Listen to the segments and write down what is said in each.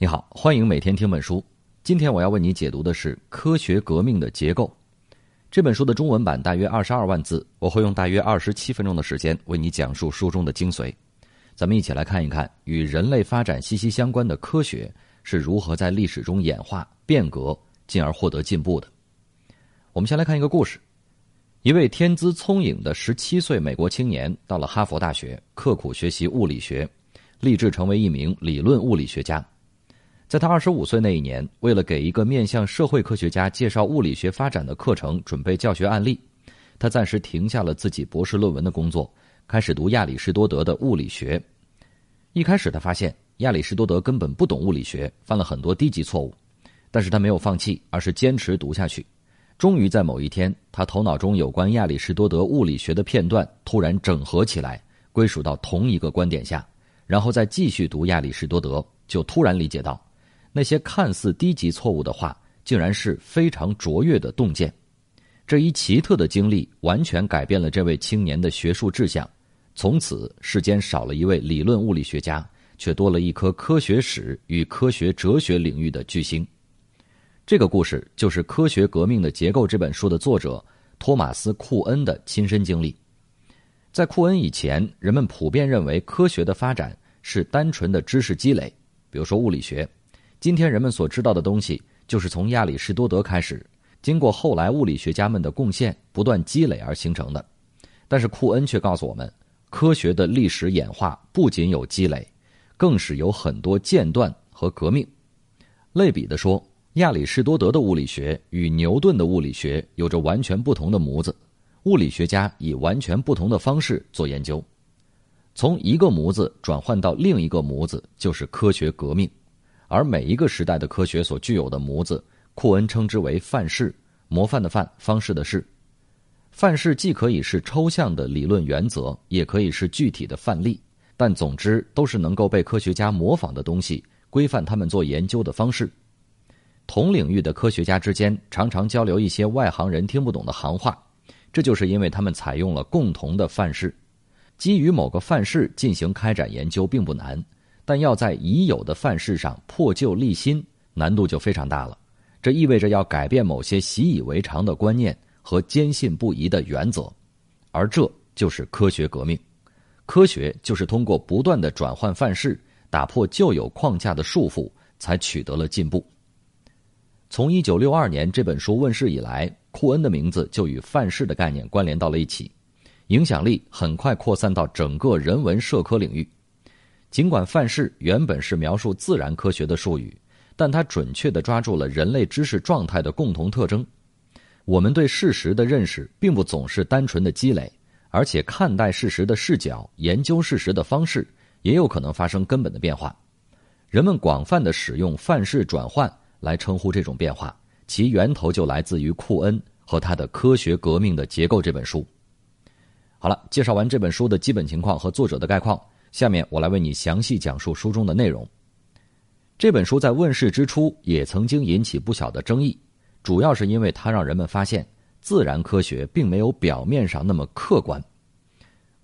你好，欢迎每天听本书。今天我要为你解读的是《科学革命的结构》这本书的中文版，大约二十二万字，我会用大约二十七分钟的时间为你讲述书中的精髓。咱们一起来看一看与人类发展息息相关的科学是如何在历史中演化、变革，进而获得进步的。我们先来看一个故事：一位天资聪颖的十七岁美国青年到了哈佛大学，刻苦学习物理学，立志成为一名理论物理学家。在他二十五岁那一年，为了给一个面向社会科学家介绍物理学发展的课程准备教学案例，他暂时停下了自己博士论文的工作，开始读亚里士多德的物理学。一开始，他发现亚里士多德根本不懂物理学，犯了很多低级错误，但是他没有放弃，而是坚持读下去。终于在某一天，他头脑中有关亚里士多德物理学的片段突然整合起来，归属到同一个观点下，然后再继续读亚里士多德，就突然理解到。那些看似低级错误的话，竟然是非常卓越的洞见。这一奇特的经历完全改变了这位青年的学术志向。从此，世间少了一位理论物理学家，却多了一颗科学史与科学哲学领域的巨星。这个故事就是《科学革命的结构》这本书的作者托马斯·库恩的亲身经历。在库恩以前，人们普遍认为科学的发展是单纯的知识积累，比如说物理学。今天人们所知道的东西，就是从亚里士多德开始，经过后来物理学家们的贡献，不断积累而形成的。但是库恩却告诉我们，科学的历史演化不仅有积累，更是有很多间断和革命。类比的说，亚里士多德的物理学与牛顿的物理学有着完全不同的模子，物理学家以完全不同的方式做研究，从一个模子转换到另一个模子，就是科学革命。而每一个时代的科学所具有的模子，库恩称之为范式，模范的范，方式的式。范式既可以是抽象的理论原则，也可以是具体的范例，但总之都是能够被科学家模仿的东西，规范他们做研究的方式。同领域的科学家之间常常交流一些外行人听不懂的行话，这就是因为他们采用了共同的范式。基于某个范式进行开展研究并不难。但要在已有的范式上破旧立新，难度就非常大了。这意味着要改变某些习以为常的观念和坚信不疑的原则，而这就是科学革命。科学就是通过不断的转换范式，打破旧有框架的束缚，才取得了进步。从一九六二年这本书问世以来，库恩的名字就与范式的概念关联到了一起，影响力很快扩散到整个人文社科领域。尽管范式原本是描述自然科学的术语，但它准确地抓住了人类知识状态的共同特征。我们对事实的认识并不总是单纯的积累，而且看待事实的视角、研究事实的方式也有可能发生根本的变化。人们广泛地使用范式转换来称呼这种变化，其源头就来自于库恩和他的《科学革命的结构》这本书。好了，介绍完这本书的基本情况和作者的概况。下面我来为你详细讲述书中的内容。这本书在问世之初也曾经引起不小的争议，主要是因为它让人们发现自然科学并没有表面上那么客观。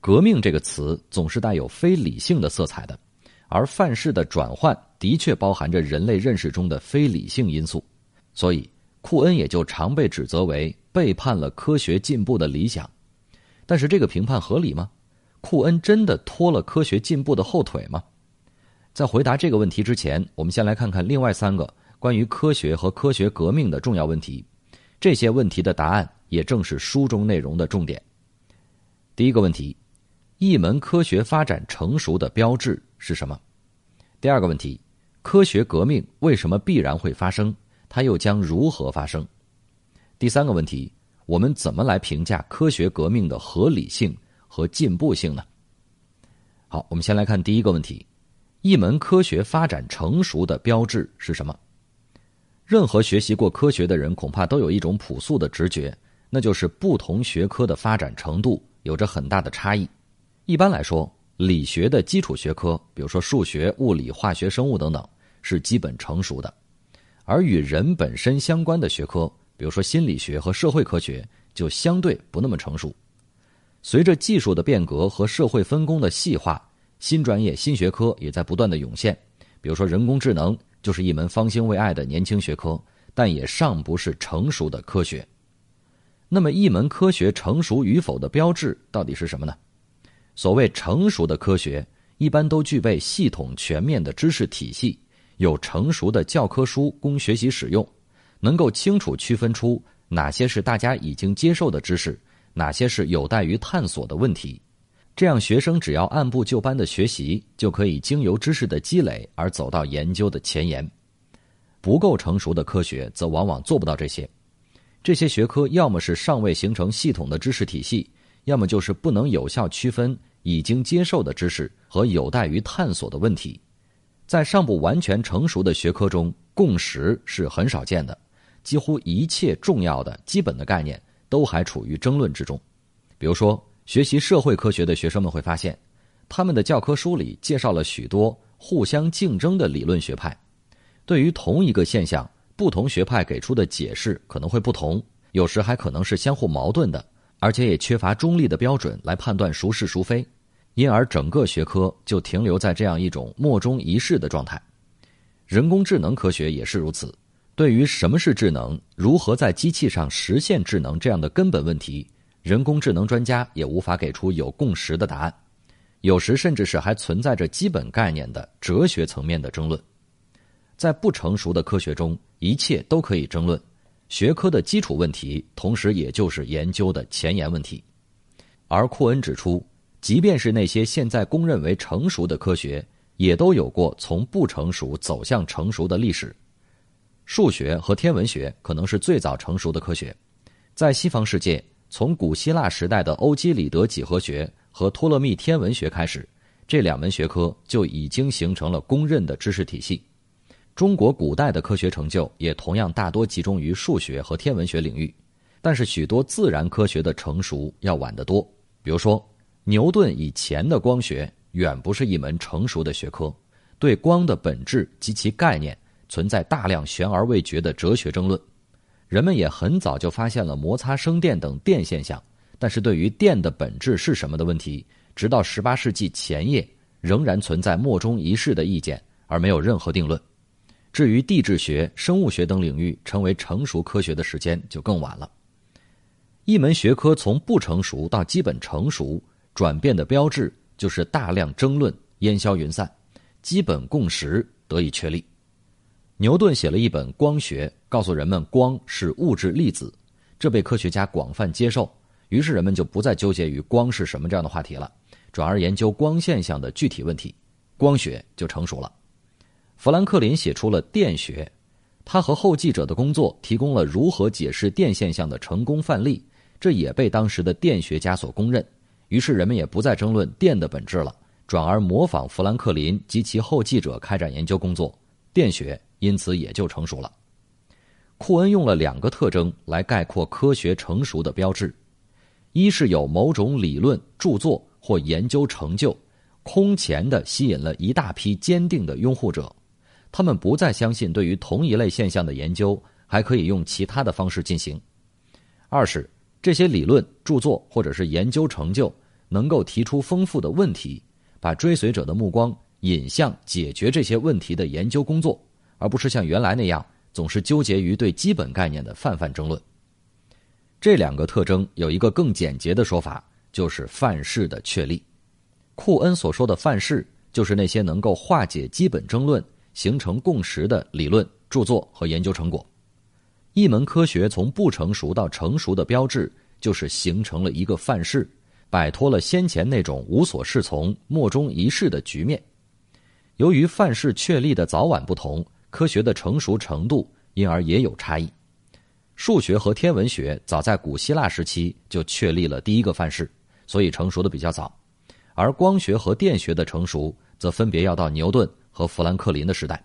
革命这个词总是带有非理性的色彩的，而范式的转换的确包含着人类认识中的非理性因素，所以库恩也就常被指责为背叛了科学进步的理想。但是这个评判合理吗？库恩真的拖了科学进步的后腿吗？在回答这个问题之前，我们先来看看另外三个关于科学和科学革命的重要问题。这些问题的答案也正是书中内容的重点。第一个问题：一门科学发展成熟的标志是什么？第二个问题：科学革命为什么必然会发生？它又将如何发生？第三个问题：我们怎么来评价科学革命的合理性？和进步性呢？好，我们先来看第一个问题：一门科学发展成熟的标志是什么？任何学习过科学的人，恐怕都有一种朴素的直觉，那就是不同学科的发展程度有着很大的差异。一般来说，理学的基础学科，比如说数学、物理、化学、生物等等，是基本成熟的；而与人本身相关的学科，比如说心理学和社会科学，就相对不那么成熟。随着技术的变革和社会分工的细化，新专业、新学科也在不断的涌现。比如说人工智能、就是一门方兴未艾的年轻学科，但也尚不是成熟的科学。那么，一门科学成熟与否的标志到底是什么呢？所谓成熟的科学，一般都具备系统全面的知识体系，有成熟的教科书供学习使用，能够清楚区分出哪些是大家已经接受的知识，哪些是有待于探索的问题。这样，学生只要按部就班的学习，就可以经由知识的积累而走到研究的前沿。不够成熟的科学，则往往做不到这些。这些学科要么是尚未形成系统的知识体系，要么就是不能有效区分已经接受的知识和有待于探索的问题。在尚不完全成熟的学科中，共识是很少见的，几乎一切重要的基本的概念都还处于争论之中。比如说。学习社会科学的学生们会发现，他们的教科书里介绍了许多互相竞争的理论学派。对于同一个现象，不同学派给出的解释可能会不同，有时还可能是相互矛盾的，而且也缺乏中立的标准来判断孰是孰非。因而，整个学科就停留在这样一种莫衷一是的状态。人工智能科学也是如此。对于什么是智能，如何在机器上实现智能这样的根本问题。人工智能专家也无法给出有共识的答案，有时甚至是还存在着基本概念的哲学层面的争论。在不成熟的科学中，一切都可以争论，学科的基础问题，同时也就是研究的前沿问题。而库恩指出，即便是那些现在公认为成熟的科学，也都有过从不成熟走向成熟的历史。数学和天文学可能是最早成熟的科学，在西方世界。从古希腊时代的欧几里得几何学和托勒密天文学开始，这两门学科就已经形成了公认的知识体系。中国古代的科学成就也同样大多集中于数学和天文学领域，但是许多自然科学的成熟要晚得多。比如说，牛顿以前的光学远不是一门成熟的学科，对光的本质及其概念存在大量悬而未决的哲学争论。人们也很早就发现了摩擦生电等电现象，但是对于电的本质是什么的问题，直到十八世纪前叶仍然存在莫衷一是的意见，而没有任何定论。至于地质学、生物学等领域成为成熟科学的时间就更晚了。一门学科从不成熟到基本成熟，转变的标志就是大量争论烟消云散，基本共识得以确立。牛顿写了一本《光学》，告诉人们光是物质粒子，这被科学家广泛接受。于是人们就不再纠结于光是什么这样的话题了，转而研究光现象的具体问题，光学就成熟了。富兰克林写出了电学，他和后继者的工作提供了如何解释电现象的成功范例，这也被当时的电学家所公认。于是人们也不再争论电的本质了，转而模仿富兰克林及其后继者开展研究工作，电学。因此也就成熟了。库恩用了两个特征来概括科学成熟的标志：一是有某种理论著作或研究成就，空前的吸引了一大批坚定的拥护者，他们不再相信对于同一类现象的研究还可以用其他的方式进行；二是这些理论著作或者是研究成就能够提出丰富的问题，把追随者的目光引向解决这些问题的研究工作。而不是像原来那样总是纠结于对基本概念的泛泛争论。这两个特征有一个更简洁的说法，就是范式的确立。库恩所说的范式，就是那些能够化解基本争论、形成共识的理论、著作和研究成果。一门科学从不成熟到成熟的标志，就是形成了一个范式，摆脱了先前那种无所适从、莫衷一是的局面。由于范式确立的早晚不同。科学的成熟程度因而也有差异。数学和天文学早在古希腊时期就确立了第一个范式，所以成熟的比较早；而光学和电学的成熟则分别要到牛顿和富兰克林的时代。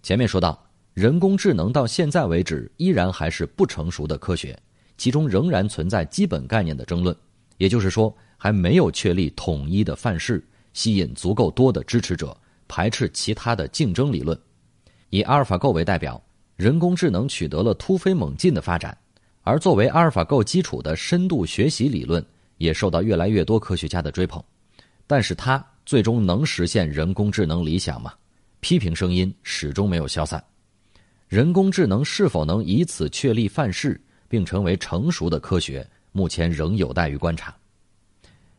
前面说到，人工智能到现在为止依然还是不成熟的科学，其中仍然存在基本概念的争论，也就是说，还没有确立统一的范式，吸引足够多的支持者，排斥其他的竞争理论。以阿尔法狗为代表，人工智能取得了突飞猛进的发展，而作为阿尔法狗基础的深度学习理论也受到越来越多科学家的追捧。但是，它最终能实现人工智能理想吗？批评声音始终没有消散。人工智能是否能以此确立范式，并成为成熟的科学，目前仍有待于观察。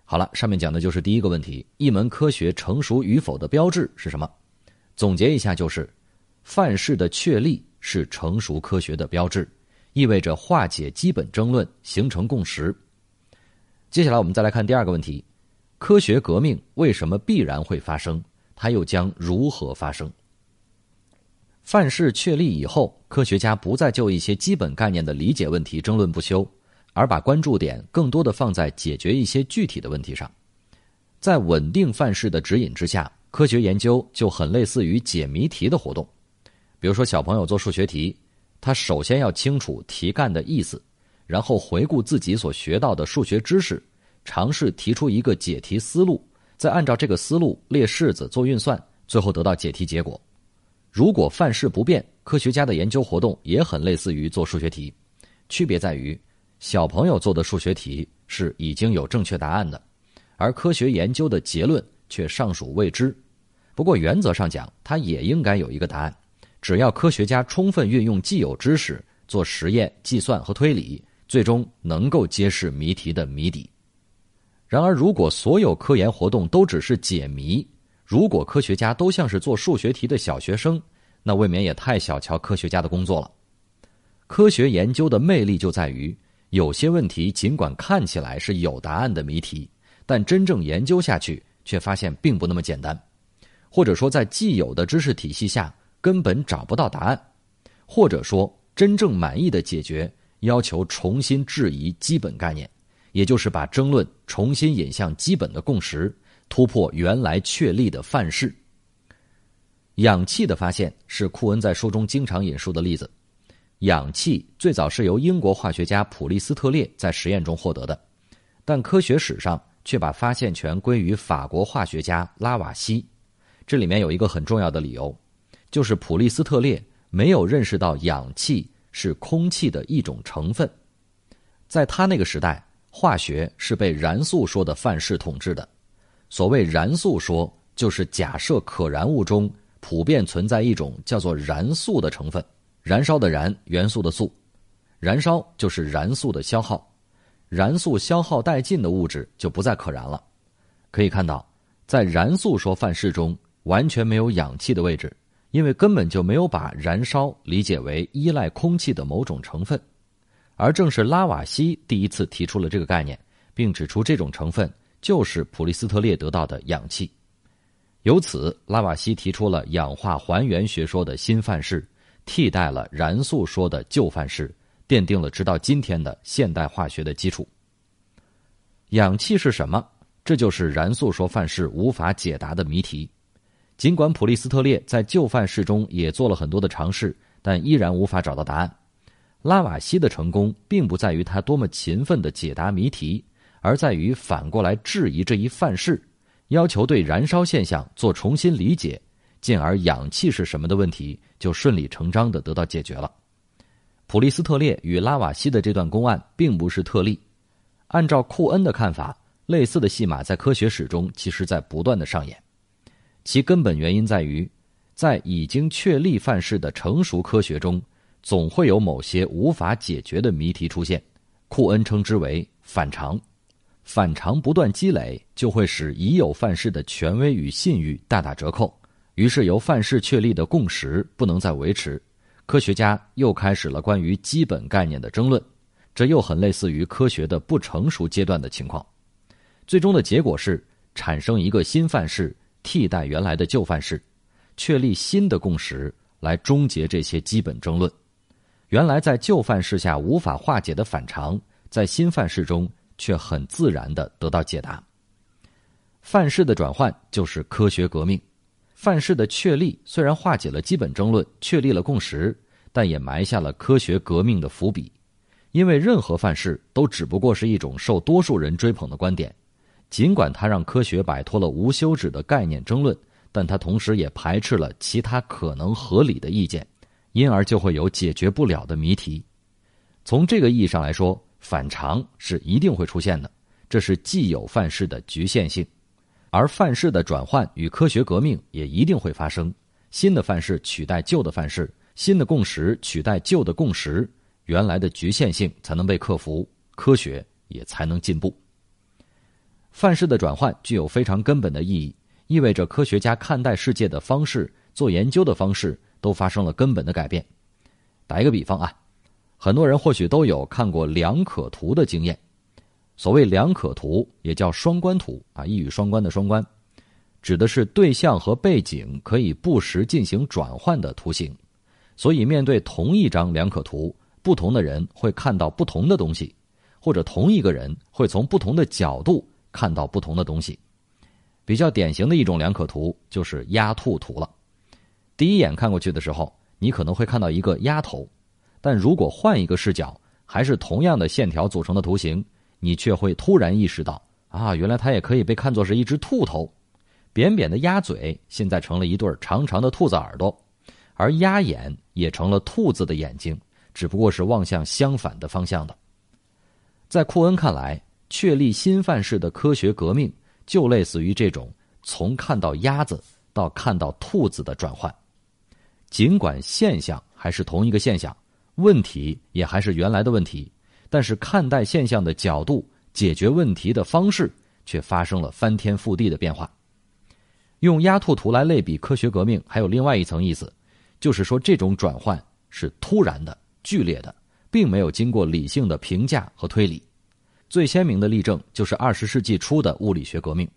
好了，上面讲的就是第一个问题：一门科学成熟与否的标志是什么？总结一下，就是范式的确立是成熟科学的标志，意味着化解基本争论，形成共识。接下来我们再来看第二个问题：科学革命为什么必然会发生？它又将如何发生？范式确立以后，科学家不再就一些基本概念的理解问题争论不休。而把关注点更多的放在解决一些具体的问题上，在稳定范式的指引之下，科学研究就很类似于解谜题的活动。比如说，小朋友做数学题，他首先要清楚题干的意思，然后回顾自己所学到的数学知识，尝试提出一个解题思路，再按照这个思路列式子做运算，最后得到解题结果。如果范式不变，科学家的研究活动也很类似于做数学题，区别在于。小朋友做的数学题是已经有正确答案的，而科学研究的结论却尚属未知。不过原则上讲，它也应该有一个答案。只要科学家充分运用既有知识做实验、计算和推理，最终能够揭示谜题的谜底。然而，如果所有科研活动都只是解谜，如果科学家都像是做数学题的小学生，那未免也太小瞧科学家的工作了。科学研究的魅力就在于。有些问题尽管看起来是有答案的谜题，但真正研究下去却发现并不那么简单，或者说在既有的知识体系下根本找不到答案，或者说真正满意的解决要求重新质疑基本概念，也就是把争论重新引向基本的共识，突破原来确立的范式。氧气的发现是库恩在书中经常引述的例子。氧气最早是由英国化学家普利斯特列在实验中获得的，但科学史上却把发现权归于法国化学家拉瓦锡。这里面有一个很重要的理由，就是普利斯特列没有认识到氧气是空气的一种成分。在他那个时代，化学是被燃素说的范式统治的。所谓燃素说，就是假设可燃物中普遍存在一种叫做燃素的成分。燃烧的燃，元素的素，燃烧就是燃素的消耗，燃素消耗殆尽的物质就不再可燃了。可以看到，在燃素说范式中完全没有氧气的位置，因为根本就没有把燃烧理解为依赖空气的某种成分。而正是拉瓦锡第一次提出了这个概念，并指出这种成分就是普利斯特列得到的氧气。由此，拉瓦锡提出了氧化还原学说的新范式。替代了燃素说的旧范式，奠定了直到今天的现代化学的基础。氧气是什么？这就是燃素说范式无法解答的谜题。尽管普利斯特列在旧范式中也做了很多的尝试，但依然无法找到答案。拉瓦锡的成功并不在于他多么勤奋的解答谜题，而在于反过来质疑这一范式，要求对燃烧现象做重新理解。进而，氧气是什么的问题就顺理成章的得到解决了。普利斯特列与拉瓦锡的这段公案并不是特例。按照库恩的看法，类似的戏码在科学史中其实在不断的上演。其根本原因在于，在已经确立范式的成熟科学中，总会有某些无法解决的谜题出现。库恩称之为反常。反常不断积累，就会使已有范式的权威与信誉大打折扣。于是，由范式确立的共识不能再维持，科学家又开始了关于基本概念的争论，这又很类似于科学的不成熟阶段的情况。最终的结果是产生一个新范式替代原来的旧范式，确立新的共识来终结这些基本争论。原来在旧范式下无法化解的反常，在新范式中却很自然的得到解答。范式的转换就是科学革命。范式的确立虽然化解了基本争论，确立了共识，但也埋下了科学革命的伏笔。因为任何范式都只不过是一种受多数人追捧的观点，尽管它让科学摆脱了无休止的概念争论，但它同时也排斥了其他可能合理的意见，因而就会有解决不了的谜题。从这个意义上来说，反常是一定会出现的，这是既有范式的局限性。而范式的转换与科学革命也一定会发生，新的范式取代旧的范式，新的共识取代旧的共识，原来的局限性才能被克服，科学也才能进步。范式的转换具有非常根本的意义，意味着科学家看待世界的方式、做研究的方式都发生了根本的改变。打一个比方啊，很多人或许都有看过两可图的经验。所谓两可图，也叫双关图啊，一语双关的双关，指的是对象和背景可以不时进行转换的图形。所以，面对同一张两可图，不同的人会看到不同的东西，或者同一个人会从不同的角度看到不同的东西。比较典型的一种两可图就是鸭兔图了。第一眼看过去的时候，你可能会看到一个鸭头，但如果换一个视角，还是同样的线条组成的图形。你却会突然意识到，啊，原来它也可以被看作是一只兔头，扁扁的鸭嘴现在成了一对长长的兔子耳朵，而鸭眼也成了兔子的眼睛，只不过是望向相反的方向的。在库恩看来，确立新范式的科学革命，就类似于这种从看到鸭子到看到兔子的转换。尽管现象还是同一个现象，问题也还是原来的问题。但是看待现象的角度、解决问题的方式却发生了翻天覆地的变化。用鸭兔图来类比科学革命，还有另外一层意思，就是说这种转换是突然的、剧烈的，并没有经过理性的评价和推理。最鲜明的例证就是二十世纪初的物理学革命。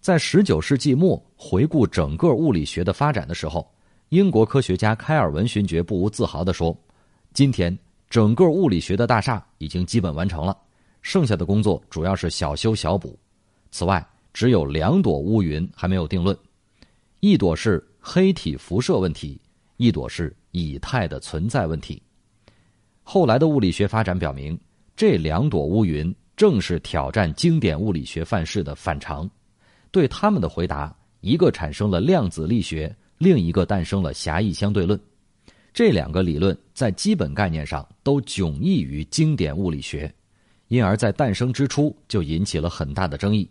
在十九世纪末回顾整个物理学的发展的时候，英国科学家开尔文勋爵不无自豪地说：“今天。”整个物理学的大厦已经基本完成了，剩下的工作主要是小修小补。此外，只有两朵乌云还没有定论，一朵是黑体辐射问题，一朵是以太的存在问题。后来的物理学发展表明，这两朵乌云正是挑战经典物理学范式的反常。对他们的回答，一个产生了量子力学，另一个诞生了狭义相对论。这两个理论在基本概念上都迥异于经典物理学，因而，在诞生之初就引起了很大的争议。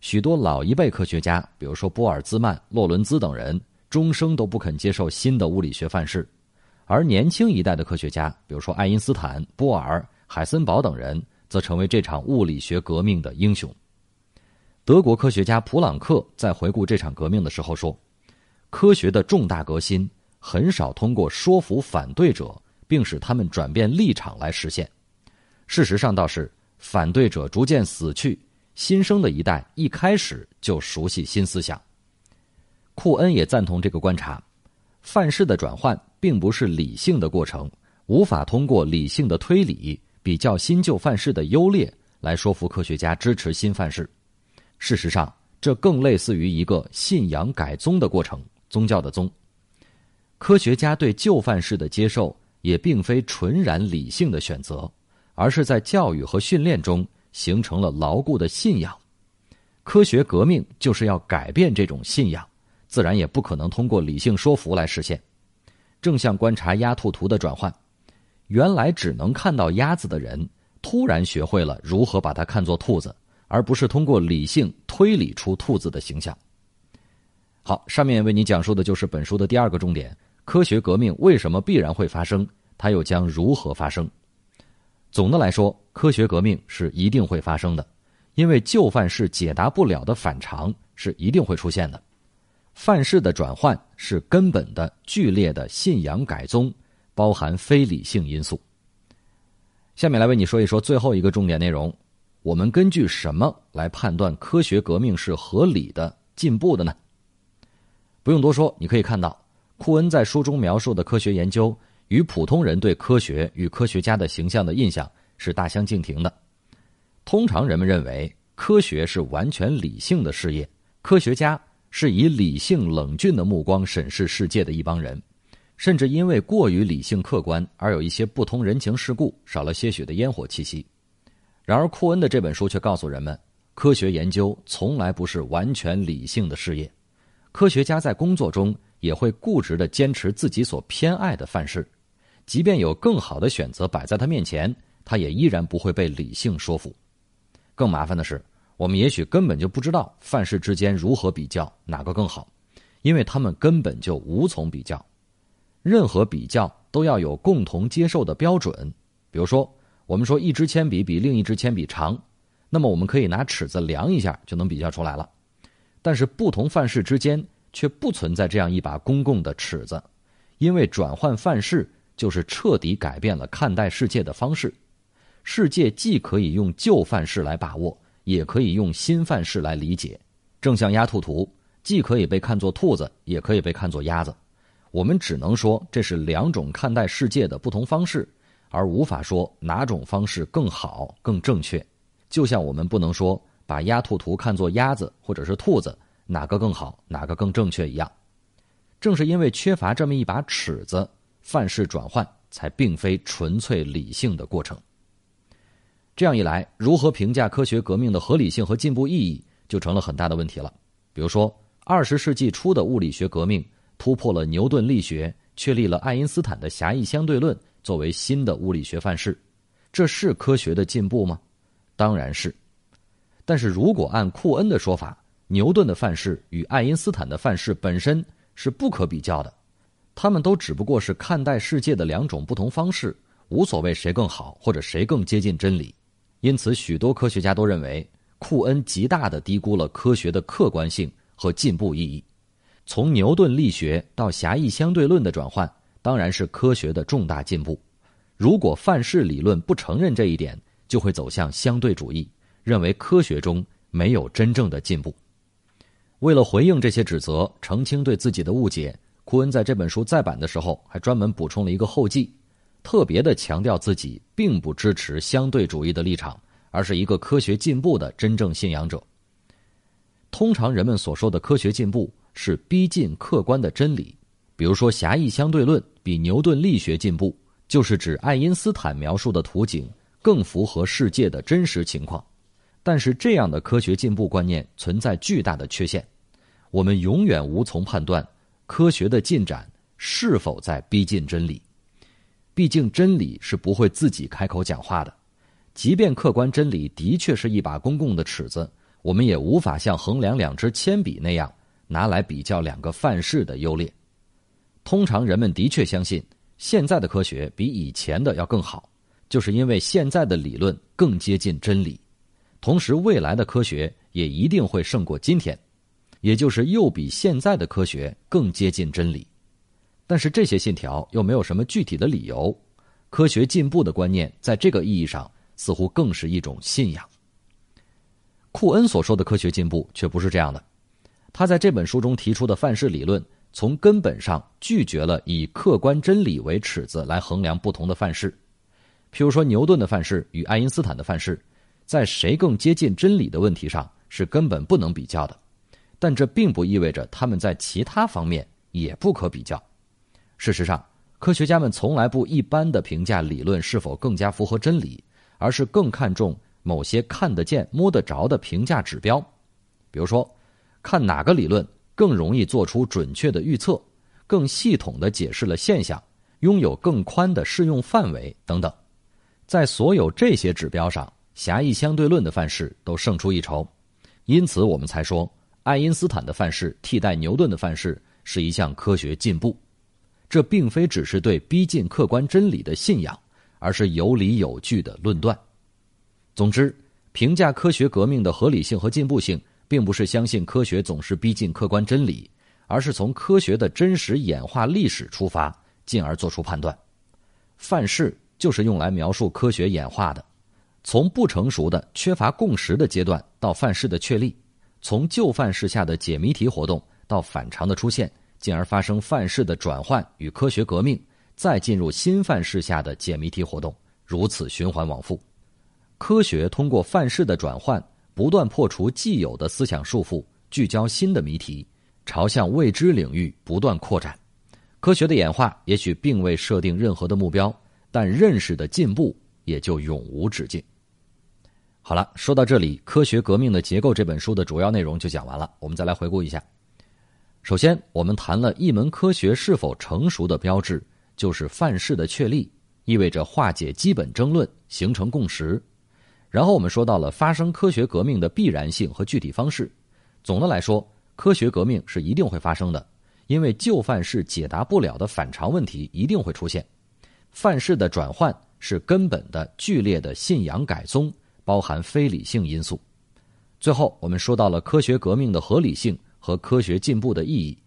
许多老一辈科学家，比如说波尔兹曼、洛伦兹等人，终生都不肯接受新的物理学范式；而年轻一代的科学家，比如说爱因斯坦、波尔、海森堡等人，则成为这场物理学革命的英雄。德国科学家普朗克在回顾这场革命的时候说：“科学的重大革新。”很少通过说服反对者，并使他们转变立场来实现。事实上，倒是反对者逐渐死去，新生的一代一开始就熟悉新思想。库恩也赞同这个观察：范式的转换并不是理性的过程，无法通过理性的推理比较新旧范式的优劣来说服科学家支持新范式。事实上，这更类似于一个信仰改宗的过程，宗教的宗。科学家对旧范式的接受也并非纯然理性的选择，而是在教育和训练中形成了牢固的信仰。科学革命就是要改变这种信仰，自然也不可能通过理性说服来实现。正向观察鸭兔图的转换，原来只能看到鸭子的人，突然学会了如何把它看作兔子，而不是通过理性推理出兔子的形象。好，上面为你讲述的就是本书的第二个重点。科学革命为什么必然会发生？它又将如何发生？总的来说，科学革命是一定会发生的，因为旧范式解答不了的反常是一定会出现的。范式的转换是根本的、剧烈的信仰改宗，包含非理性因素。下面来为你说一说最后一个重点内容：我们根据什么来判断科学革命是合理的、进步的呢？不用多说，你可以看到。库恩在书中描述的科学研究与普通人对科学与科学家的形象的印象是大相径庭的。通常人们认为科学是完全理性的事业，科学家是以理性冷峻的目光审视世界的一帮人，甚至因为过于理性客观而有一些不通人情世故，少了些许的烟火气息。然而，库恩的这本书却告诉人们，科学研究从来不是完全理性的事业，科学家在工作中。也会固执的坚持自己所偏爱的范式，即便有更好的选择摆在他面前，他也依然不会被理性说服。更麻烦的是，我们也许根本就不知道范式之间如何比较哪个更好，因为他们根本就无从比较。任何比较都要有共同接受的标准。比如说，我们说一支铅笔比另一支铅笔长，那么我们可以拿尺子量一下就能比较出来了。但是不同范式之间却不存在这样一把公共的尺子，因为转换范式就是彻底改变了看待世界的方式。世界既可以用旧范式来把握，也可以用新范式来理解。正像鸭兔图，既可以被看作兔子，也可以被看作鸭子。我们只能说这是两种看待世界的不同方式，而无法说哪种方式更好、更正确。就像我们不能说把鸭兔图看作鸭子或者是兔子，哪个更好、哪个更正确一样。正是因为缺乏这么一把尺子，范式转换才并非纯粹理性的过程。这样一来，如何评价科学革命的合理性和进步意义，就成了很大的问题了。比如说，二十世纪初的物理学革命突破了牛顿力学，确立了爱因斯坦的狭义相对论作为新的物理学范式，这是科学的进步吗？当然是。但是如果按库恩的说法，牛顿的范式与爱因斯坦的范式本身是不可比较的，他们都只不过是看待世界的两种不同方式，无所谓谁更好或者谁更接近真理。因此，许多科学家都认为，库恩极大的低估了科学的客观性和进步意义。从牛顿力学到狭义相对论的转换，当然是科学的重大进步。如果范式理论不承认这一点，就会走向相对主义，认为科学中没有真正的进步。为了回应这些指责，澄清对自己的误解，库恩在这本书再版的时候，还专门补充了一个后记。特别的强调自己并不支持相对主义的立场，而是一个科学进步的真正信仰者。通常人们所说的科学进步是逼近客观的真理，比如说狭义相对论比牛顿力学进步，就是指爱因斯坦描述的图景更符合世界的真实情况。但是这样的科学进步观念存在巨大的缺陷，我们永远无从判断科学的进展是否在逼近真理。毕竟真理是不会自己开口讲话的，即便客观真理的确是一把公共的尺子，我们也无法像衡量两支铅笔那样拿来比较两个范式的优劣。通常人们的确相信现在的科学比以前的要更好，就是因为现在的理论更接近真理，同时未来的科学也一定会胜过今天，也就是又比现在的科学更接近真理。但是这些信条又没有什么具体的理由，科学进步的观念在这个意义上似乎更是一种信仰。库恩所说的科学进步却不是这样的，他在这本书中提出的范式理论，从根本上拒绝了以客观真理为尺子来衡量不同的范式。譬如说，牛顿的范式与爱因斯坦的范式，在谁更接近真理的问题上是根本不能比较的，但这并不意味着他们在其他方面也不可比较。事实上，科学家们从来不一般的评价理论是否更加符合真理，而是更看重某些看得见、摸得着的评价指标，比如说，看哪个理论更容易做出准确的预测，更系统的解释了现象，拥有更宽的适用范围等等。在所有这些指标上，狭义相对论的范式都胜出一筹，因此我们才说，爱因斯坦的范式替代牛顿的范式是一项科学进步。这并非只是对逼近客观真理的信仰，而是有理有据的论断。总之，评价科学革命的合理性和进步性，并不是相信科学总是逼近客观真理，而是从科学的真实演化历史出发，进而做出判断。范式就是用来描述科学演化的，从不成熟的、缺乏共识的阶段到范式的确立，从旧范式下的解谜题活动到反常的出现。进而发生范式的转换与科学革命，再进入新范式下的解谜题活动，如此循环往复。科学通过范式的转换，不断破除既有的思想束缚，聚焦新的谜题，朝向未知领域不断扩展。科学的演化也许并未设定任何的目标，但认识的进步也就永无止境。好了，说到这里，《科学革命的结构》这本书的主要内容就讲完了。我们再来回顾一下。首先，我们谈了一门科学是否成熟的标志，就是范式的确立，意味着化解基本争论，形成共识。然后，我们说到了发生科学革命的必然性和具体方式。总的来说，科学革命是一定会发生的，因为旧范式解答不了的反常问题一定会出现。范式的转换是根本的、剧烈的信仰改宗，包含非理性因素。最后，我们说到了科学革命的合理性和科学进步的意义。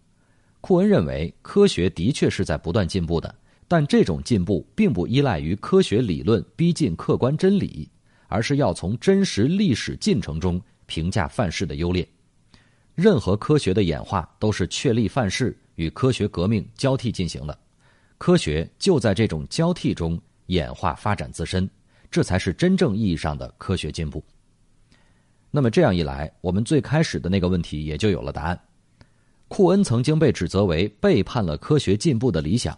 库恩认为，科学的确是在不断进步的，但这种进步并不依赖于科学理论逼近客观真理，而是要从真实历史进程中评价范式的优劣。任何科学的演化都是确立范式与科学革命交替进行的。科学就在这种交替中演化发展自身，这才是真正意义上的科学进步。那么这样一来，我们最开始的那个问题也就有了答案。库恩曾经被指责为背叛了科学进步的理想，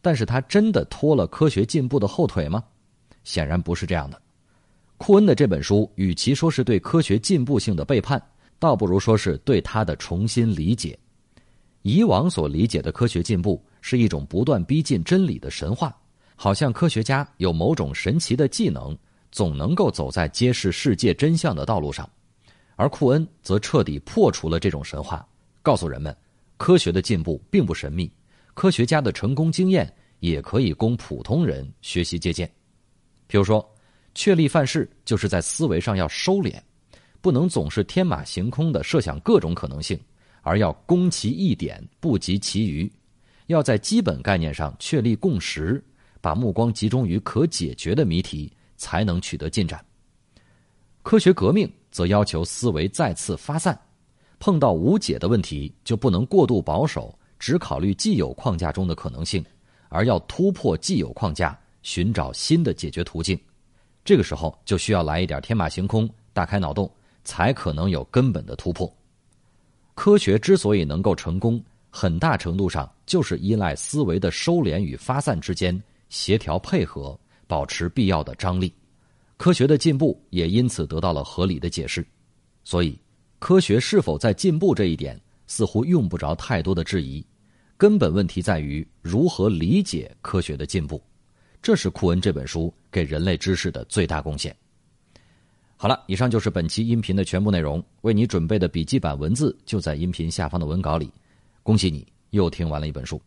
但是他真的拖了科学进步的后腿吗？显然不是这样的。库恩的这本书与其说是对科学进步性的背叛，倒不如说是对他的重新理解。以往所理解的科学进步。是一种不断逼近真理的神话，好像科学家有某种神奇的技能，总能够走在揭示世界真相的道路上。而库恩则彻底破除了这种神话，告诉人们，科学的进步并不神秘，科学家的成功经验也可以供普通人学习借鉴。比如说，确立范式就是在思维上要收敛，不能总是天马行空的设想各种可能性，而要攻其一点，不及其余。要在基本概念上确立共识，把目光集中于可解决的谜题，才能取得进展。科学革命则要求思维再次发散，碰到无解的问题就不能过度保守，只考虑既有框架中的可能性，而要突破既有框架，寻找新的解决途径。这个时候就需要来一点天马行空，大开脑洞，才可能有根本的突破。科学之所以能够成功。很大程度上就是依赖思维的收敛与发散之间协调配合，保持必要的张力。科学的进步也因此得到了合理的解释。所以，科学是否在进步这一点似乎用不着太多的质疑。根本问题在于如何理解科学的进步。这是库恩这本书给人类知识的最大贡献。好了，以上就是本期音频的全部内容。为你准备的笔记版文字就在音频下方的文稿里。恭喜你，又听完了一本书。